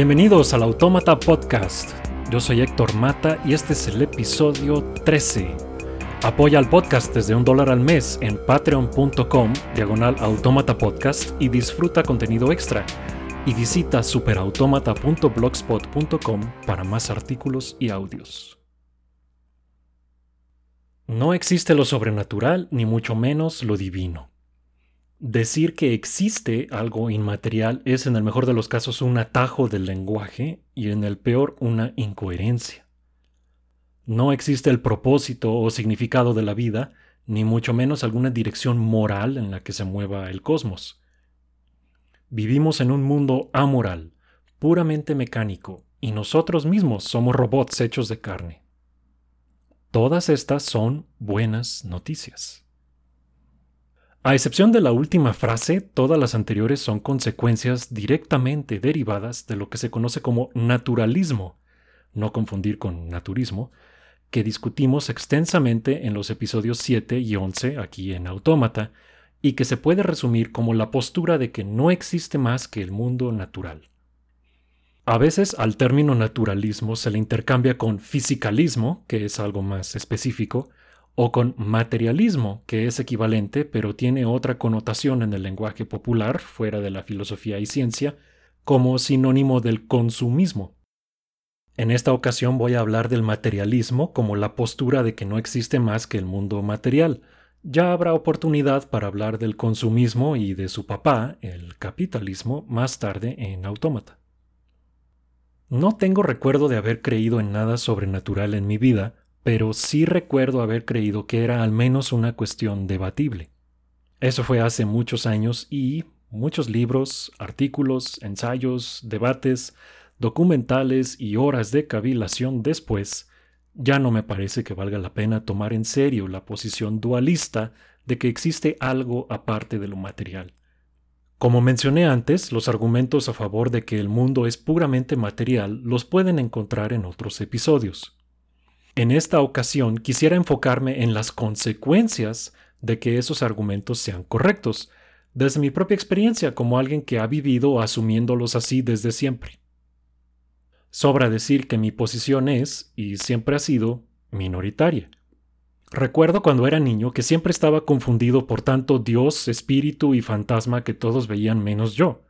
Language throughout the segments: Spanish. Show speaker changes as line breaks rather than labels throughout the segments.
Bienvenidos al Autómata Podcast. Yo soy Héctor Mata y este es el episodio 13. Apoya al podcast desde un dólar al mes en patreon.com diagonal autómata podcast y disfruta contenido extra. Y visita superautomata.blogspot.com para más artículos y audios. No existe lo sobrenatural ni mucho menos lo divino. Decir que existe algo inmaterial es en el mejor de los casos un atajo del lenguaje y en el peor una incoherencia. No existe el propósito o significado de la vida, ni mucho menos alguna dirección moral en la que se mueva el cosmos. Vivimos en un mundo amoral, puramente mecánico, y nosotros mismos somos robots hechos de carne. Todas estas son buenas noticias. A excepción de la última frase, todas las anteriores son consecuencias directamente derivadas de lo que se conoce como naturalismo, no confundir con naturismo, que discutimos extensamente en los episodios 7 y 11 aquí en Autómata, y que se puede resumir como la postura de que no existe más que el mundo natural. A veces al término naturalismo se le intercambia con fisicalismo, que es algo más específico, o con materialismo, que es equivalente pero tiene otra connotación en el lenguaje popular, fuera de la filosofía y ciencia, como sinónimo del consumismo. En esta ocasión voy a hablar del materialismo como la postura de que no existe más que el mundo material. Ya habrá oportunidad para hablar del consumismo y de su papá, el capitalismo, más tarde en Autómata. No tengo recuerdo de haber creído en nada sobrenatural en mi vida, pero sí recuerdo haber creído que era al menos una cuestión debatible. Eso fue hace muchos años y muchos libros, artículos, ensayos, debates, documentales y horas de cavilación después, ya no me parece que valga la pena tomar en serio la posición dualista de que existe algo aparte de lo material. Como mencioné antes, los argumentos a favor de que el mundo es puramente material los pueden encontrar en otros episodios. En esta ocasión quisiera enfocarme en las consecuencias de que esos argumentos sean correctos, desde mi propia experiencia como alguien que ha vivido asumiéndolos así desde siempre. Sobra decir que mi posición es, y siempre ha sido, minoritaria. Recuerdo cuando era niño que siempre estaba confundido por tanto Dios, espíritu y fantasma que todos veían menos yo.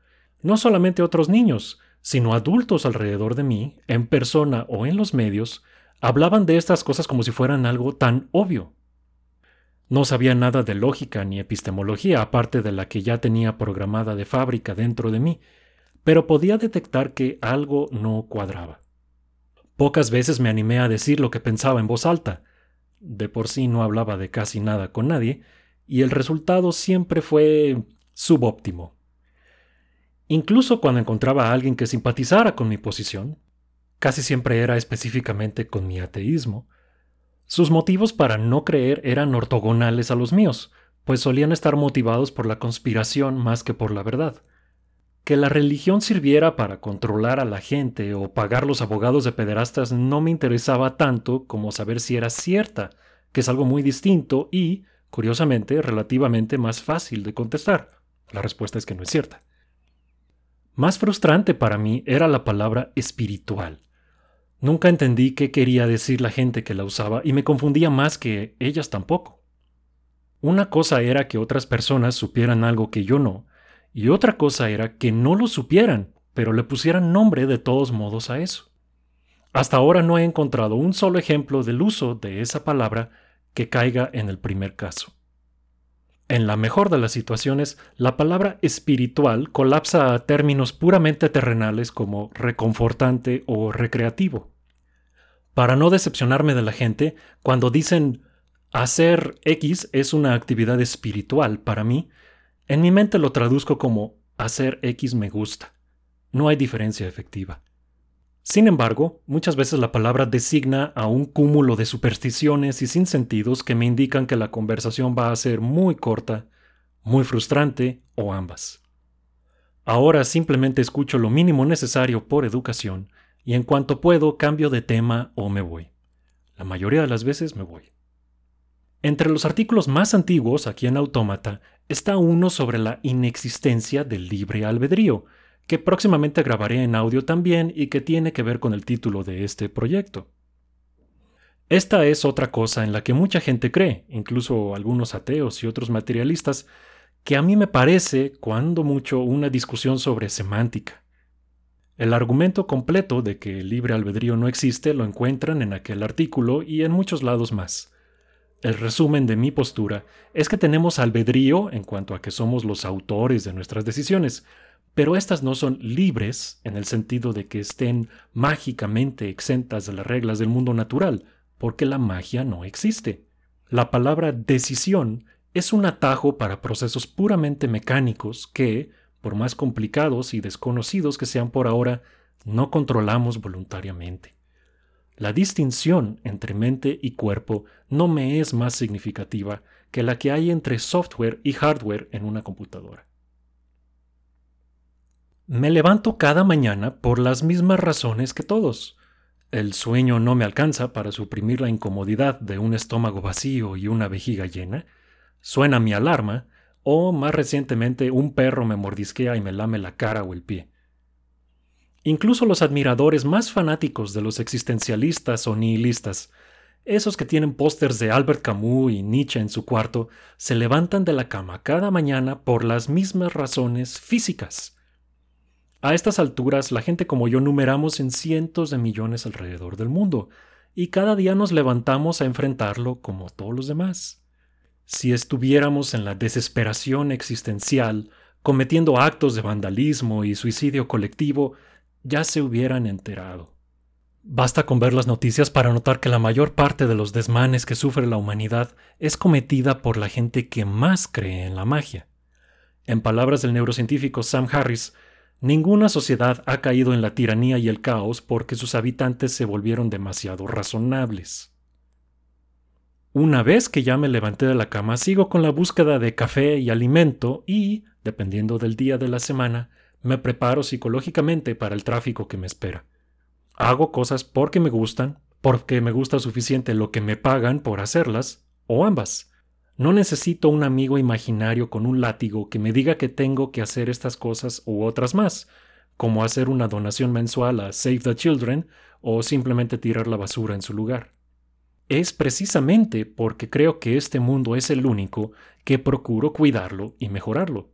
No solamente otros niños, sino adultos alrededor de mí, en persona o en los medios, hablaban de estas cosas como si fueran algo tan obvio. No sabía nada de lógica ni epistemología aparte de la que ya tenía programada de fábrica dentro de mí, pero podía detectar que algo no cuadraba. Pocas veces me animé a decir lo que pensaba en voz alta. De por sí no hablaba de casi nada con nadie, y el resultado siempre fue subóptimo. Incluso cuando encontraba a alguien que simpatizara con mi posición, casi siempre era específicamente con mi ateísmo. Sus motivos para no creer eran ortogonales a los míos, pues solían estar motivados por la conspiración más que por la verdad. Que la religión sirviera para controlar a la gente o pagar los abogados de pederastas no me interesaba tanto como saber si era cierta, que es algo muy distinto y, curiosamente, relativamente más fácil de contestar. La respuesta es que no es cierta. Más frustrante para mí era la palabra espiritual. Nunca entendí qué quería decir la gente que la usaba y me confundía más que ellas tampoco. Una cosa era que otras personas supieran algo que yo no, y otra cosa era que no lo supieran, pero le pusieran nombre de todos modos a eso. Hasta ahora no he encontrado un solo ejemplo del uso de esa palabra que caiga en el primer caso. En la mejor de las situaciones, la palabra espiritual colapsa a términos puramente terrenales como reconfortante o recreativo. Para no decepcionarme de la gente, cuando dicen hacer X es una actividad espiritual para mí, en mi mente lo traduzco como hacer X me gusta. No hay diferencia efectiva. Sin embargo, muchas veces la palabra designa a un cúmulo de supersticiones y sinsentidos que me indican que la conversación va a ser muy corta, muy frustrante o ambas. Ahora simplemente escucho lo mínimo necesario por educación y en cuanto puedo cambio de tema o me voy. La mayoría de las veces me voy. Entre los artículos más antiguos aquí en Autómata está uno sobre la inexistencia del libre albedrío, que próximamente grabaré en audio también y que tiene que ver con el título de este proyecto. Esta es otra cosa en la que mucha gente cree, incluso algunos ateos y otros materialistas, que a mí me parece, cuando mucho, una discusión sobre semántica. El argumento completo de que el libre albedrío no existe lo encuentran en aquel artículo y en muchos lados más. El resumen de mi postura es que tenemos albedrío en cuanto a que somos los autores de nuestras decisiones, pero estas no son libres en el sentido de que estén mágicamente exentas de las reglas del mundo natural, porque la magia no existe. La palabra decisión es un atajo para procesos puramente mecánicos que, por más complicados y desconocidos que sean por ahora, no controlamos voluntariamente. La distinción entre mente y cuerpo no me es más significativa que la que hay entre software y hardware en una computadora. Me levanto cada mañana por las mismas razones que todos. El sueño no me alcanza para suprimir la incomodidad de un estómago vacío y una vejiga llena. Suena mi alarma, o más recientemente un perro me mordisquea y me lame la cara o el pie. Incluso los admiradores más fanáticos de los existencialistas o nihilistas, esos que tienen pósters de Albert Camus y Nietzsche en su cuarto, se levantan de la cama cada mañana por las mismas razones físicas. A estas alturas, la gente como yo numeramos en cientos de millones alrededor del mundo, y cada día nos levantamos a enfrentarlo como todos los demás. Si estuviéramos en la desesperación existencial, cometiendo actos de vandalismo y suicidio colectivo, ya se hubieran enterado. Basta con ver las noticias para notar que la mayor parte de los desmanes que sufre la humanidad es cometida por la gente que más cree en la magia. En palabras del neurocientífico Sam Harris, ninguna sociedad ha caído en la tiranía y el caos porque sus habitantes se volvieron demasiado razonables. Una vez que ya me levanté de la cama, sigo con la búsqueda de café y alimento y, dependiendo del día de la semana, me preparo psicológicamente para el tráfico que me espera. Hago cosas porque me gustan, porque me gusta suficiente lo que me pagan por hacerlas, o ambas. No necesito un amigo imaginario con un látigo que me diga que tengo que hacer estas cosas u otras más, como hacer una donación mensual a Save the Children o simplemente tirar la basura en su lugar. Es precisamente porque creo que este mundo es el único que procuro cuidarlo y mejorarlo.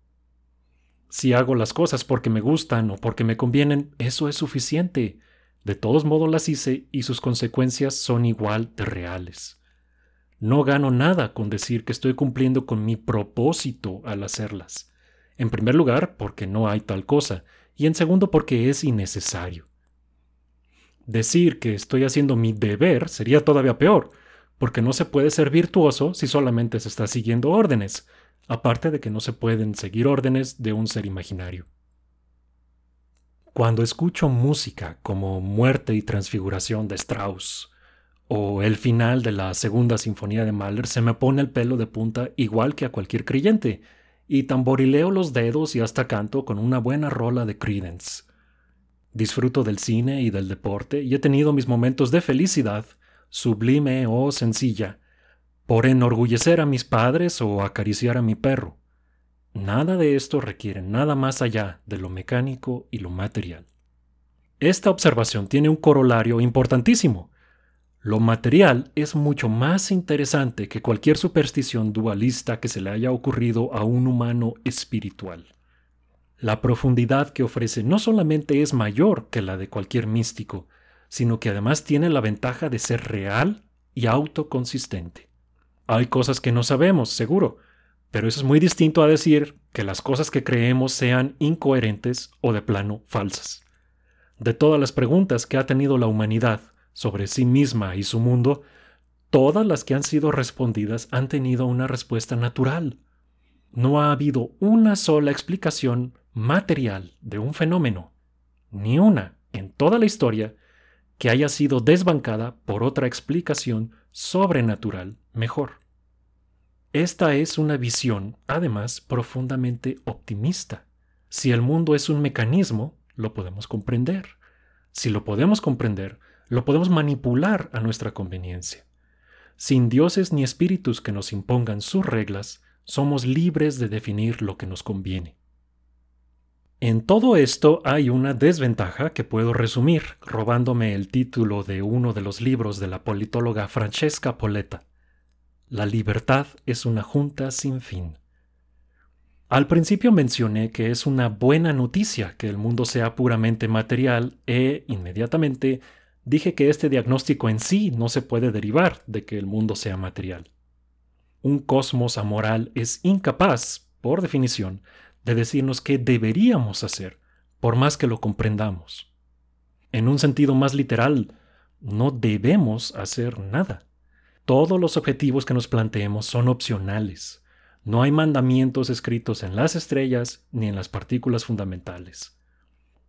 Si hago las cosas porque me gustan o porque me convienen, eso es suficiente. De todos modos las hice y sus consecuencias son igual de reales. No gano nada con decir que estoy cumpliendo con mi propósito al hacerlas. En primer lugar, porque no hay tal cosa, y en segundo, porque es innecesario. Decir que estoy haciendo mi deber sería todavía peor, porque no se puede ser virtuoso si solamente se está siguiendo órdenes, aparte de que no se pueden seguir órdenes de un ser imaginario. Cuando escucho música como Muerte y Transfiguración de Strauss o el final de la Segunda Sinfonía de Mahler, se me pone el pelo de punta igual que a cualquier creyente, y tamborileo los dedos y hasta canto con una buena rola de Credence. Disfruto del cine y del deporte y he tenido mis momentos de felicidad, sublime o sencilla, por enorgullecer a mis padres o acariciar a mi perro. Nada de esto requiere nada más allá de lo mecánico y lo material. Esta observación tiene un corolario importantísimo. Lo material es mucho más interesante que cualquier superstición dualista que se le haya ocurrido a un humano espiritual. La profundidad que ofrece no solamente es mayor que la de cualquier místico, sino que además tiene la ventaja de ser real y autoconsistente. Hay cosas que no sabemos, seguro, pero eso es muy distinto a decir que las cosas que creemos sean incoherentes o de plano falsas. De todas las preguntas que ha tenido la humanidad sobre sí misma y su mundo, todas las que han sido respondidas han tenido una respuesta natural. No ha habido una sola explicación material de un fenómeno, ni una en toda la historia, que haya sido desbancada por otra explicación sobrenatural mejor. Esta es una visión, además, profundamente optimista. Si el mundo es un mecanismo, lo podemos comprender. Si lo podemos comprender, lo podemos manipular a nuestra conveniencia. Sin dioses ni espíritus que nos impongan sus reglas, somos libres de definir lo que nos conviene. En todo esto hay una desventaja que puedo resumir robándome el título de uno de los libros de la politóloga Francesca Poletta. La libertad es una junta sin fin. Al principio mencioné que es una buena noticia que el mundo sea puramente material e inmediatamente dije que este diagnóstico en sí no se puede derivar de que el mundo sea material. Un cosmos amoral es incapaz, por definición, de decirnos qué deberíamos hacer, por más que lo comprendamos. En un sentido más literal, no debemos hacer nada. Todos los objetivos que nos planteemos son opcionales. No hay mandamientos escritos en las estrellas ni en las partículas fundamentales.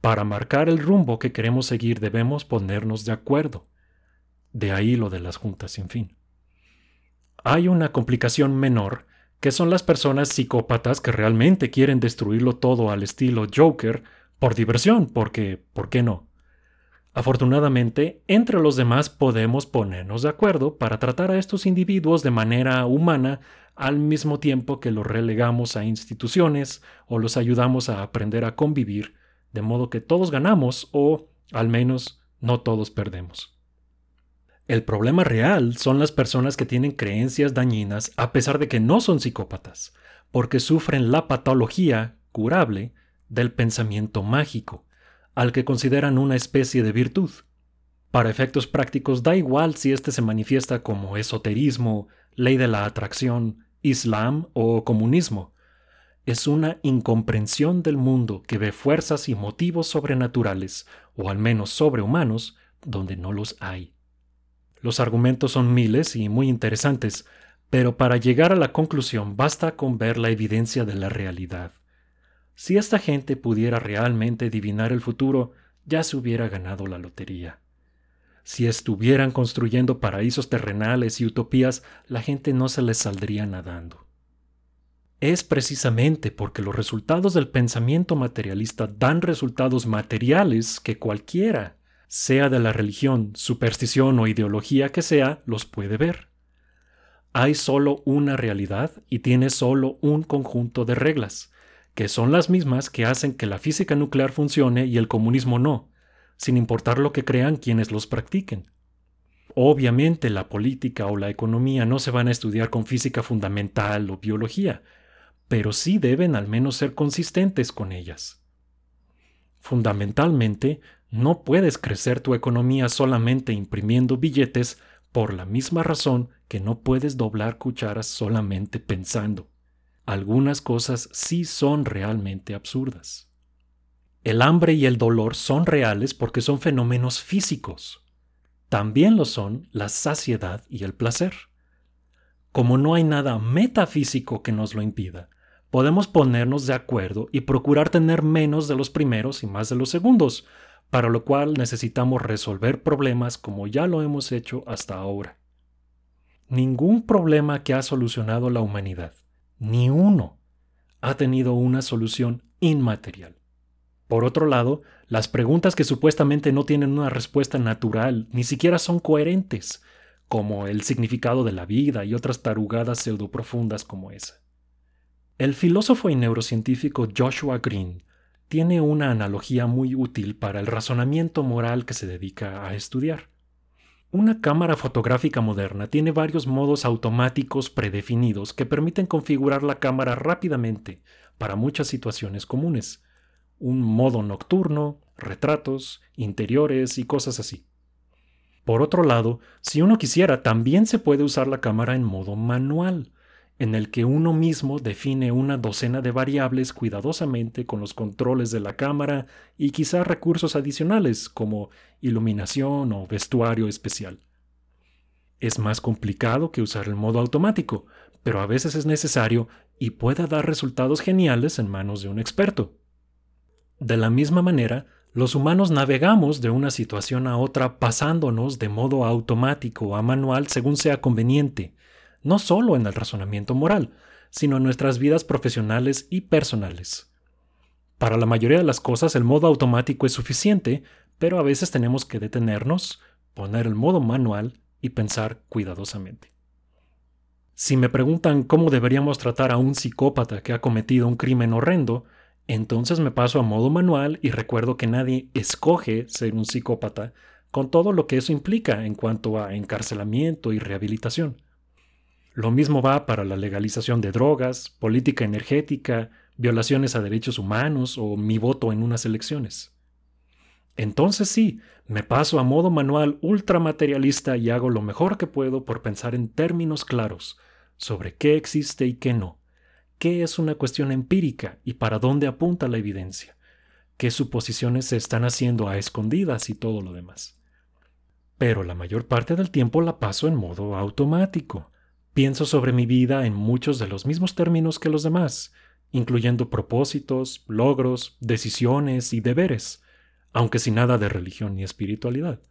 Para marcar el rumbo que queremos seguir debemos ponernos de acuerdo. De ahí lo de las juntas sin fin. Hay una complicación menor que son las personas psicópatas que realmente quieren destruirlo todo al estilo Joker por diversión, porque, ¿por qué no? Afortunadamente, entre los demás podemos ponernos de acuerdo para tratar a estos individuos de manera humana al mismo tiempo que los relegamos a instituciones o los ayudamos a aprender a convivir, de modo que todos ganamos o, al menos, no todos perdemos. El problema real son las personas que tienen creencias dañinas a pesar de que no son psicópatas, porque sufren la patología curable del pensamiento mágico, al que consideran una especie de virtud. Para efectos prácticos da igual si éste se manifiesta como esoterismo, ley de la atracción, islam o comunismo. Es una incomprensión del mundo que ve fuerzas y motivos sobrenaturales, o al menos sobrehumanos, donde no los hay. Los argumentos son miles y muy interesantes, pero para llegar a la conclusión basta con ver la evidencia de la realidad. Si esta gente pudiera realmente adivinar el futuro, ya se hubiera ganado la lotería. Si estuvieran construyendo paraísos terrenales y utopías, la gente no se les saldría nadando. Es precisamente porque los resultados del pensamiento materialista dan resultados materiales que cualquiera sea de la religión, superstición o ideología que sea, los puede ver. Hay solo una realidad y tiene solo un conjunto de reglas, que son las mismas que hacen que la física nuclear funcione y el comunismo no, sin importar lo que crean quienes los practiquen. Obviamente la política o la economía no se van a estudiar con física fundamental o biología, pero sí deben al menos ser consistentes con ellas. Fundamentalmente, no puedes crecer tu economía solamente imprimiendo billetes por la misma razón que no puedes doblar cucharas solamente pensando. Algunas cosas sí son realmente absurdas. El hambre y el dolor son reales porque son fenómenos físicos. También lo son la saciedad y el placer. Como no hay nada metafísico que nos lo impida, podemos ponernos de acuerdo y procurar tener menos de los primeros y más de los segundos, para lo cual necesitamos resolver problemas como ya lo hemos hecho hasta ahora. Ningún problema que ha solucionado la humanidad, ni uno, ha tenido una solución inmaterial. Por otro lado, las preguntas que supuestamente no tienen una respuesta natural ni siquiera son coherentes, como el significado de la vida y otras tarugadas pseudoprofundas como esa. El filósofo y neurocientífico Joshua Green tiene una analogía muy útil para el razonamiento moral que se dedica a estudiar. Una cámara fotográfica moderna tiene varios modos automáticos predefinidos que permiten configurar la cámara rápidamente para muchas situaciones comunes. Un modo nocturno, retratos, interiores y cosas así. Por otro lado, si uno quisiera, también se puede usar la cámara en modo manual, en el que uno mismo define una docena de variables cuidadosamente con los controles de la cámara y quizá recursos adicionales como iluminación o vestuario especial. Es más complicado que usar el modo automático, pero a veces es necesario y puede dar resultados geniales en manos de un experto. De la misma manera, los humanos navegamos de una situación a otra pasándonos de modo automático a manual según sea conveniente, no solo en el razonamiento moral, sino en nuestras vidas profesionales y personales. Para la mayoría de las cosas el modo automático es suficiente, pero a veces tenemos que detenernos, poner el modo manual y pensar cuidadosamente. Si me preguntan cómo deberíamos tratar a un psicópata que ha cometido un crimen horrendo, Entonces me paso a modo manual y recuerdo que nadie escoge ser un psicópata con todo lo que eso implica en cuanto a encarcelamiento y rehabilitación. Lo mismo va para la legalización de drogas, política energética, violaciones a derechos humanos o mi voto en unas elecciones. Entonces sí, me paso a modo manual ultramaterialista y hago lo mejor que puedo por pensar en términos claros sobre qué existe y qué no, qué es una cuestión empírica y para dónde apunta la evidencia, qué suposiciones se están haciendo a escondidas y todo lo demás. Pero la mayor parte del tiempo la paso en modo automático. Pienso sobre mi vida en muchos de los mismos términos que los demás, incluyendo propósitos, logros, decisiones y deberes, aunque sin nada de religión ni espiritualidad.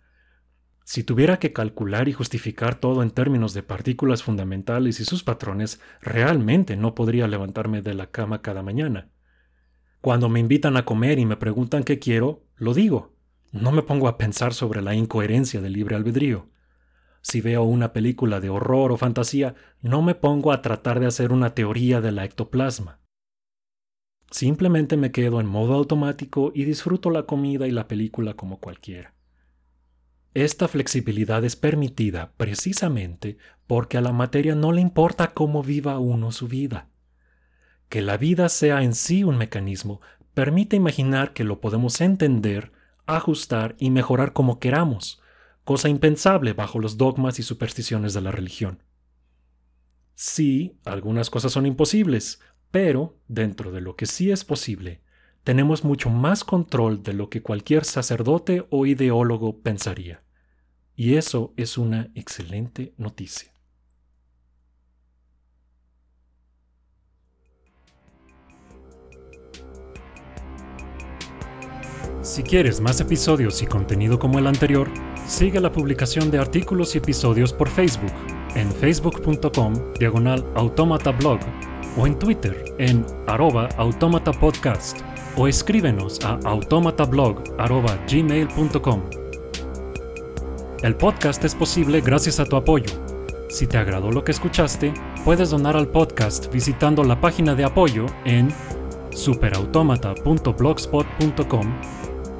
Si tuviera que calcular y justificar todo en términos de partículas fundamentales y sus patrones, realmente no podría levantarme de la cama cada mañana. Cuando me invitan a comer y me preguntan qué quiero, lo digo. No me pongo a pensar sobre la incoherencia del libre albedrío. Si veo una película de horror o fantasía, no me pongo a tratar de hacer una teoría de la ectoplasma. Simplemente me quedo en modo automático y disfruto la comida y la película como cualquiera. Esta flexibilidad es permitida precisamente porque a la materia no le importa cómo viva uno su vida. Que la vida sea en sí un mecanismo permite imaginar que lo podemos entender, ajustar y mejorar como queramos, cosa impensable bajo los dogmas y supersticiones de la religión. Sí, algunas cosas son imposibles, pero, dentro de lo que sí es posible, tenemos mucho más control de lo que cualquier sacerdote o ideólogo pensaría. Y eso es una excelente noticia. Si quieres más episodios y contenido como el anterior, sigue la publicación de artículos y episodios por Facebook en facebook.com diagonal automatablog o en Twitter en arroba automatapodcast o escríbenos a automatablog gmail.com. El podcast es posible gracias a tu apoyo. Si te agradó lo que escuchaste, puedes donar al podcast visitando la página de apoyo en superautomata.blogspot.com